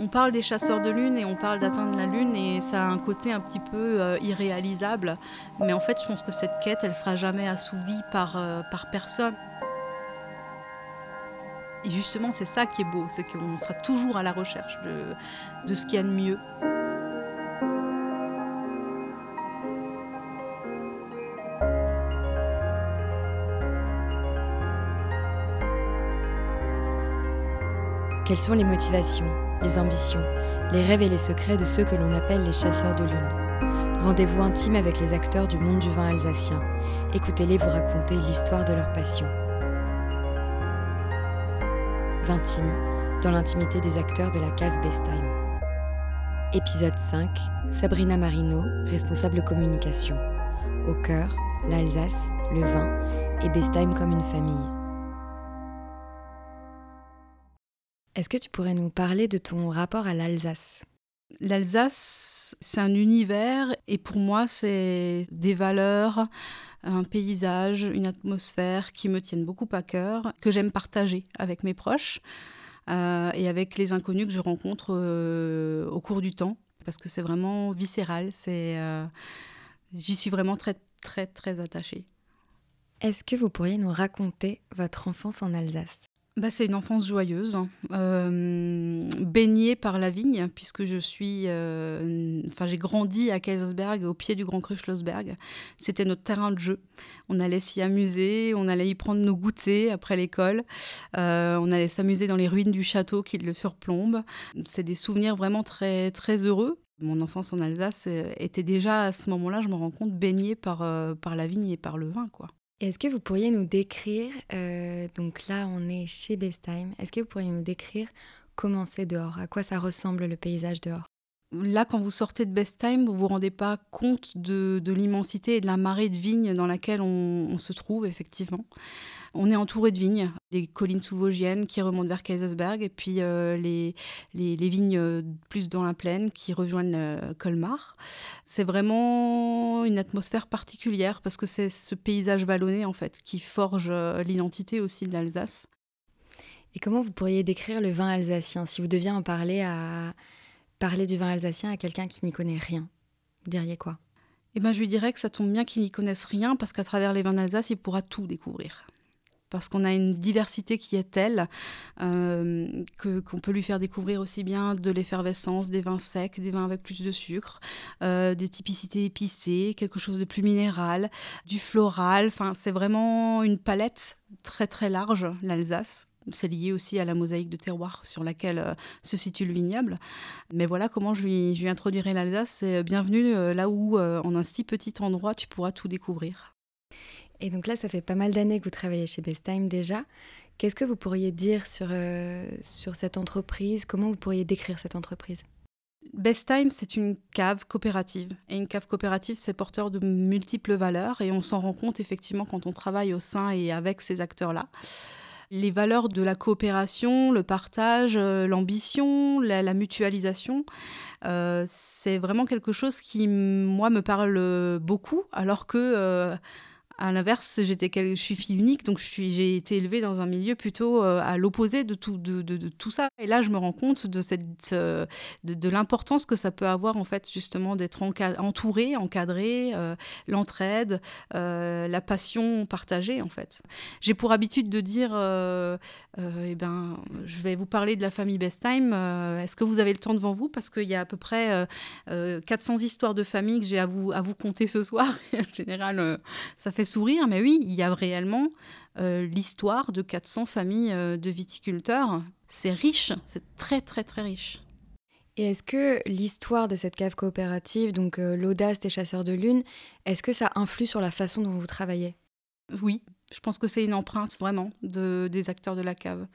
On parle des chasseurs de lune et on parle d'atteindre la lune et ça a un côté un petit peu euh, irréalisable. Mais en fait, je pense que cette quête, elle sera jamais assouvie par, euh, par personne. Et justement, c'est ça qui est beau, c'est qu'on sera toujours à la recherche de, de ce qu'il y a de mieux. Quelles sont les motivations, les ambitions, les rêves et les secrets de ceux que l'on appelle les chasseurs de lune Rendez-vous intime avec les acteurs du monde du vin alsacien. Écoutez-les vous raconter l'histoire de leur passion. Vintime, dans l'intimité des acteurs de la cave Bestheim. Épisode 5, Sabrina Marino, responsable communication. Au cœur, l'Alsace, le vin et Bestheim comme une famille. Est-ce que tu pourrais nous parler de ton rapport à l'Alsace? L'Alsace, c'est un univers et pour moi, c'est des valeurs, un paysage, une atmosphère qui me tiennent beaucoup à cœur, que j'aime partager avec mes proches euh, et avec les inconnus que je rencontre euh, au cours du temps, parce que c'est vraiment viscéral. C'est, euh, j'y suis vraiment très, très, très attachée. Est-ce que vous pourriez nous raconter votre enfance en Alsace? Bah, c'est une enfance joyeuse, euh, baignée par la vigne, puisque je suis, euh, enfin j'ai grandi à Kaisersberg, au pied du Grand Cru Schlossberg. C'était notre terrain de jeu. On allait s'y amuser, on allait y prendre nos goûters après l'école, euh, on allait s'amuser dans les ruines du château qui le surplombe. C'est des souvenirs vraiment très très heureux. Mon enfance en Alsace était déjà à ce moment-là, je me rends compte, baignée par, par la vigne et par le vin, quoi. Est-ce que vous pourriez nous décrire, euh, donc là on est chez Bestheim, est-ce que vous pourriez nous décrire comment c'est dehors, à quoi ça ressemble le paysage dehors? Là, quand vous sortez de Bestheim, vous ne vous rendez pas compte de, l'immensité et de la marée de vignes dans laquelle on, se trouve, effectivement. On est entouré de vignes, les collines sous-vosgiennes qui remontent vers Kaisersberg, et puis euh, les, les, vignes euh, plus dans la plaine qui rejoignent euh, Colmar. C'est vraiment une atmosphère particulière parce que c'est ce paysage vallonné, en fait, qui forge l'identité aussi de l'Alsace. Et comment vous pourriez décrire le vin alsacien si vous deviez en parler à parler du vin alsacien à quelqu'un qui n'y connaît rien Vous diriez quoi? Eh ben, je lui dirais que ça tombe bien qu'il n'y connaisse rien parce qu'à travers les vins d'Alsace, il pourra tout découvrir parce qu'on a une diversité qui est telle euh, qu'on peut lui faire découvrir aussi bien de l'effervescence, des vins secs, des vins avec plus de sucre, euh, des typicités épicées, quelque chose de plus minéral, du floral. Enfin, c'est vraiment une palette très très large, l'Alsace. C'est lié aussi à la mosaïque de terroir sur laquelle euh, se situe le vignoble. Mais voilà comment je lui, je lui introduirai l'Alsace. C'est bienvenue là où, en un si petit endroit, tu pourras tout découvrir. Et donc là, ça fait pas mal d'années que vous travaillez chez Bestheim déjà. Qu'est-ce que vous pourriez dire sur, euh, sur cette entreprise? Comment vous pourriez décrire cette entreprise? Bestheim, c'est une cave coopérative. Et une cave coopérative, c'est porteur de multiples valeurs. Et on s'en rend compte effectivement quand on travaille au sein et avec ces acteurs-là. Les valeurs de la coopération, le partage, euh, l'ambition, la, mutualisation, euh, c'est vraiment quelque chose qui, moi, me parle beaucoup, alors que à l'inverse, j'étais, je suis fille unique, donc j'ai été élevée dans un milieu plutôt euh, à l'opposé de tout, de, tout ça. Et là, je me rends compte de, cette, euh, de, l'importance que ça peut avoir, en fait, justement, d'être entouré, encadré, euh, l'entraide, la passion partagée, en fait. J'ai pour habitude de dire, eh ben, je vais vous parler de la famille Bestheim. Est-ce que vous avez le temps devant vous? Parce qu'il y a à peu près 400 histoires de famille que j'ai à vous, à vous conter ce soir. en général, ça fait sourire, mais oui, il y a réellement euh, l'histoire de 400 familles euh, de viticulteurs. C'est riche, c'est très très très riche. Et est-ce que l'histoire de cette cave coopérative, donc euh, l'audace des chasseurs de lune, est-ce que ça influe sur la façon dont vous travaillez? Oui, je pense que c'est une empreinte vraiment de, des acteurs de la cave.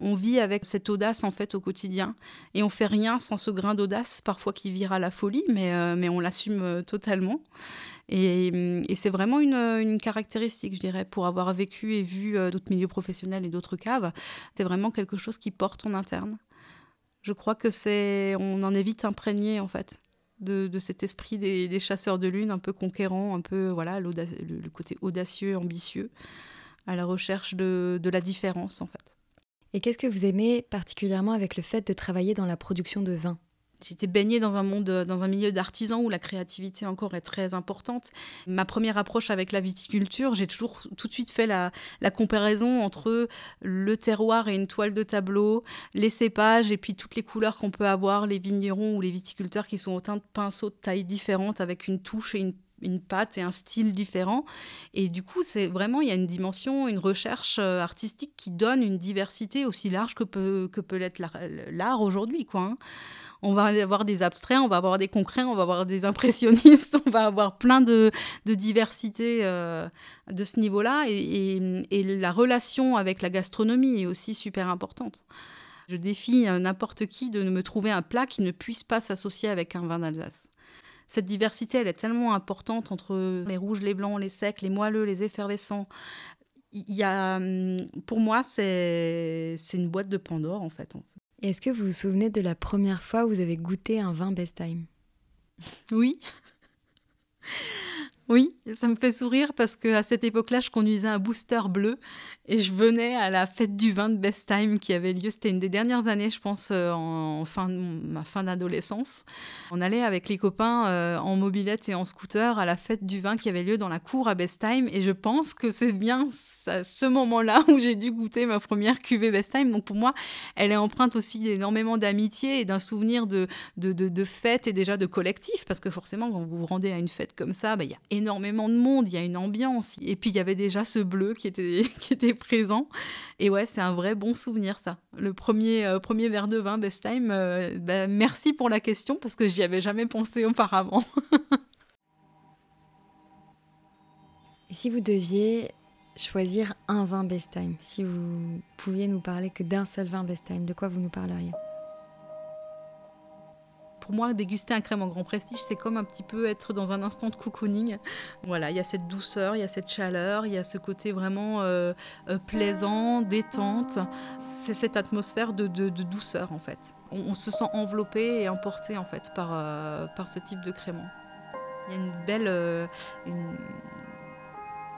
On vit avec cette audace en fait au quotidien et on fait rien sans ce grain d'audace parfois qui vire à la folie, mais, mais on l'assume totalement. Et, c'est vraiment une, caractéristique, je dirais, pour avoir vécu et vu euh, d'autres milieux professionnels et d'autres caves. C'est vraiment quelque chose qui porte en interne. Je crois que c'est, on en est vite imprégné en fait. De, cet esprit des, chasseurs de lune, un peu conquérant, un peu voilà le, côté audacieux, ambitieux, à la recherche de, de la différence en fait. Et qu'est-ce que vous aimez particulièrement avec le fait de travailler dans la production de vin? J'étais baignée dans un monde, dans un milieu d'artisans où la créativité encore est très importante. Ma première approche avec la viticulture, j'ai toujours tout de suite fait la, comparaison entre le terroir et une toile de tableau, les cépages et puis toutes les couleurs qu'on peut avoir, les vignerons ou les viticulteurs qui sont autant de pinceaux de taille différentes avec une touche et une une patte et un style différent. Et du coup, c'est vraiment, il y a une dimension, une recherche euh, artistique qui donne une diversité aussi large que peut, que peut l'être l'art aujourd'hui. Quoi, hein. On va avoir des abstraits, on va avoir des concrets, on va avoir des impressionnistes, on va avoir plein de, de diversité euh, de ce niveau-là. Et, la relation avec la gastronomie est aussi super importante. Je défie n'importe qui de me trouver un plat qui ne puisse pas s'associer avec un vin d'Alsace cette diversité, elle est tellement importante entre les rouges, les blancs, les secs, les moelleux, les effervescents. Il y a, hum, pour moi, c'est une boîte de Pandore, en fait. Est-ce que vous vous souvenez de la première fois où vous avez goûté un vin Best Time? Oui. Oui, ça me fait sourire parce qu'à cette époque-là, je conduisais un booster bleu et je venais à la fête du vin de Best Time qui avait lieu. C'était une des dernières années, je pense, euh, en fin ma fin d'adolescence. On allait avec les copains euh, en mobilette et en scooter à la fête du vin qui avait lieu dans la cour à Best Time et je pense que c'est bien ce moment-là où j'ai dû goûter ma première cuvée Best Time. Donc pour moi, elle est empreinte aussi énormément d'amitié et d'un souvenir de, de, de, fête et déjà de collectif parce que forcément, quand vous vous rendez à une fête comme ça, bah, il y a de monde, il y a une ambiance. Et puis il y avait déjà ce bleu qui était, qui était présent. Et ouais, c'est un vrai bon souvenir ça. Le premier, euh, premier verre de vin, Best Time, euh, bah, merci pour la question parce que j'y avais jamais pensé auparavant. Et si vous deviez choisir un vin Best Time, si vous pouviez nous parler que d'un seul vin Best Time, de quoi vous nous parleriez? Pour moi, déguster un crème en grand prestige, c'est comme un petit peu être dans un instant de cocooning. Voilà, il y a cette douceur, il y a cette chaleur, il y a ce côté vraiment euh, euh, plaisant, détente. C'est cette atmosphère de, douceur en fait. On, se sent enveloppé et emporté en fait par, euh, par ce type de crément. Il y a une belle,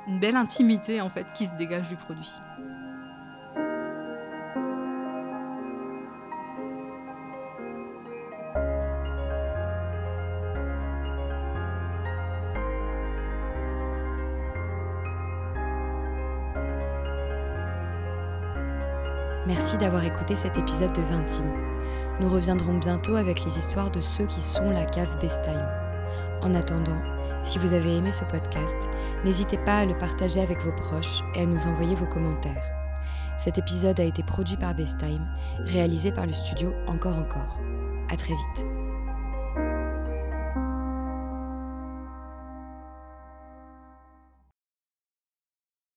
une belle intimité en fait qui se dégage du produit. Merci d'avoir écouté cet épisode de Vintime. Nous reviendrons bientôt avec les histoires de ceux qui sont la cave Time. En attendant, si vous avez aimé ce podcast, n'hésitez pas à le partager avec vos proches et à nous envoyer vos commentaires. Cet épisode a été produit par Time, réalisé par le studio Encore Encore. À très vite.